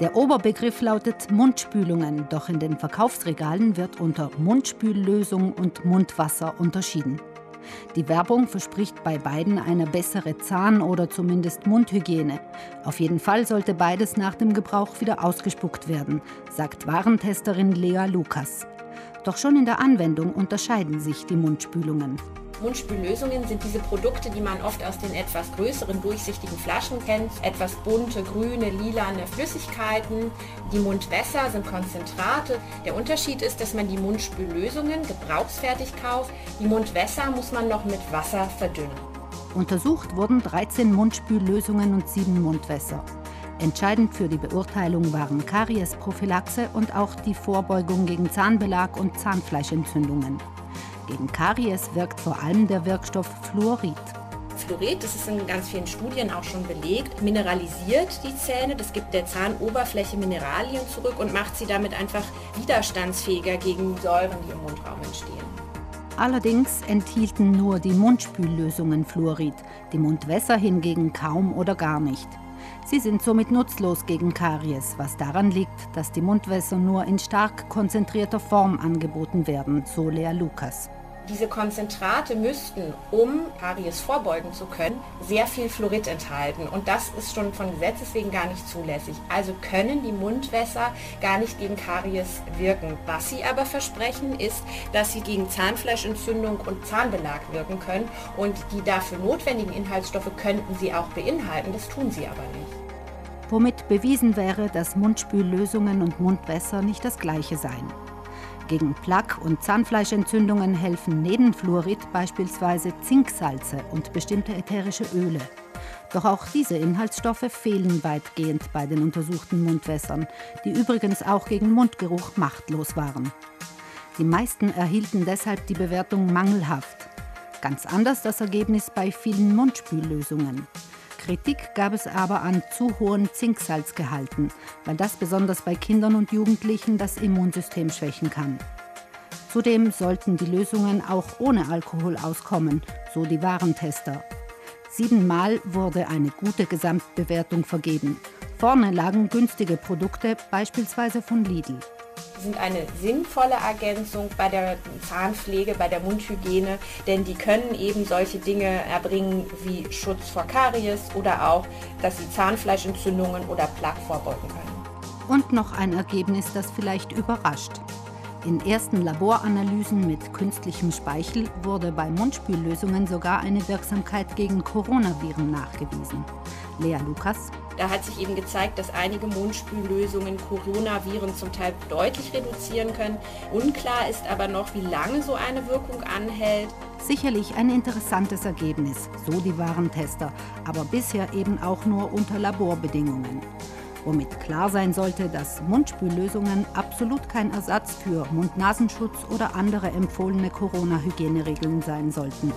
Der Oberbegriff lautet Mundspülungen, doch in den Verkaufsregalen wird unter Mundspüllösung und Mundwasser unterschieden. Die Werbung verspricht bei beiden eine bessere Zahn- oder zumindest Mundhygiene. Auf jeden Fall sollte beides nach dem Gebrauch wieder ausgespuckt werden, sagt Warentesterin Lea Lukas. Doch schon in der Anwendung unterscheiden sich die Mundspülungen. Mundspüllösungen sind diese Produkte, die man oft aus den etwas größeren, durchsichtigen Flaschen kennt. Etwas bunte, grüne, lilane Flüssigkeiten. Die Mundwässer sind Konzentrate. Der Unterschied ist, dass man die Mundspüllösungen gebrauchsfertig kauft. Die Mundwässer muss man noch mit Wasser verdünnen. Untersucht wurden 13 Mundspüllösungen und 7 Mundwässer. Entscheidend für die Beurteilung waren Kariesprophylaxe und auch die Vorbeugung gegen Zahnbelag und Zahnfleischentzündungen. Gegen Karies wirkt vor allem der Wirkstoff Fluorid. Fluorid, das ist in ganz vielen Studien auch schon belegt, mineralisiert die Zähne, das gibt der Zahnoberfläche Mineralien zurück und macht sie damit einfach widerstandsfähiger gegen Säuren, die im Mundraum entstehen. Allerdings enthielten nur die Mundspüllösungen Fluorid, die Mundwässer hingegen kaum oder gar nicht. Sie sind somit nutzlos gegen Karies, was daran liegt, dass die Mundwässer nur in stark konzentrierter Form angeboten werden, so Lea Lukas. Diese Konzentrate müssten, um Karies vorbeugen zu können, sehr viel Fluorid enthalten. Und das ist schon von Gesetzes wegen gar nicht zulässig. Also können die Mundwässer gar nicht gegen Karies wirken. Was sie aber versprechen, ist, dass sie gegen Zahnfleischentzündung und Zahnbelag wirken können. Und die dafür notwendigen Inhaltsstoffe könnten sie auch beinhalten. Das tun sie aber nicht. Womit bewiesen wäre, dass Mundspüllösungen und Mundwässer nicht das gleiche seien. Gegen Plaque- und Zahnfleischentzündungen helfen neben Fluorid beispielsweise Zinksalze und bestimmte ätherische Öle. Doch auch diese Inhaltsstoffe fehlen weitgehend bei den untersuchten Mundwässern, die übrigens auch gegen Mundgeruch machtlos waren. Die meisten erhielten deshalb die Bewertung mangelhaft. Ganz anders das Ergebnis bei vielen Mundspüllösungen. Kritik gab es aber an zu hohen Zinksalzgehalten, weil das besonders bei Kindern und Jugendlichen das Immunsystem schwächen kann. Zudem sollten die Lösungen auch ohne Alkohol auskommen, so die Warentester. Siebenmal wurde eine gute Gesamtbewertung vergeben. Vorne lagen günstige Produkte, beispielsweise von Lidl sind eine sinnvolle Ergänzung bei der Zahnpflege, bei der Mundhygiene, denn die können eben solche Dinge erbringen wie Schutz vor Karies oder auch, dass sie Zahnfleischentzündungen oder Plaque vorbeugen können. Und noch ein Ergebnis, das vielleicht überrascht. In ersten Laboranalysen mit künstlichem Speichel wurde bei Mundspüllösungen sogar eine Wirksamkeit gegen Coronaviren nachgewiesen. Lea Lukas. Da hat sich eben gezeigt, dass einige Mundspüllösungen Coronaviren zum Teil deutlich reduzieren können. Unklar ist aber noch, wie lange so eine Wirkung anhält. Sicherlich ein interessantes Ergebnis, so die Warentester, aber bisher eben auch nur unter Laborbedingungen womit klar sein sollte, dass Mundspüllösungen absolut kein Ersatz für Mund-Nasenschutz oder andere empfohlene Corona-Hygieneregeln sein sollten.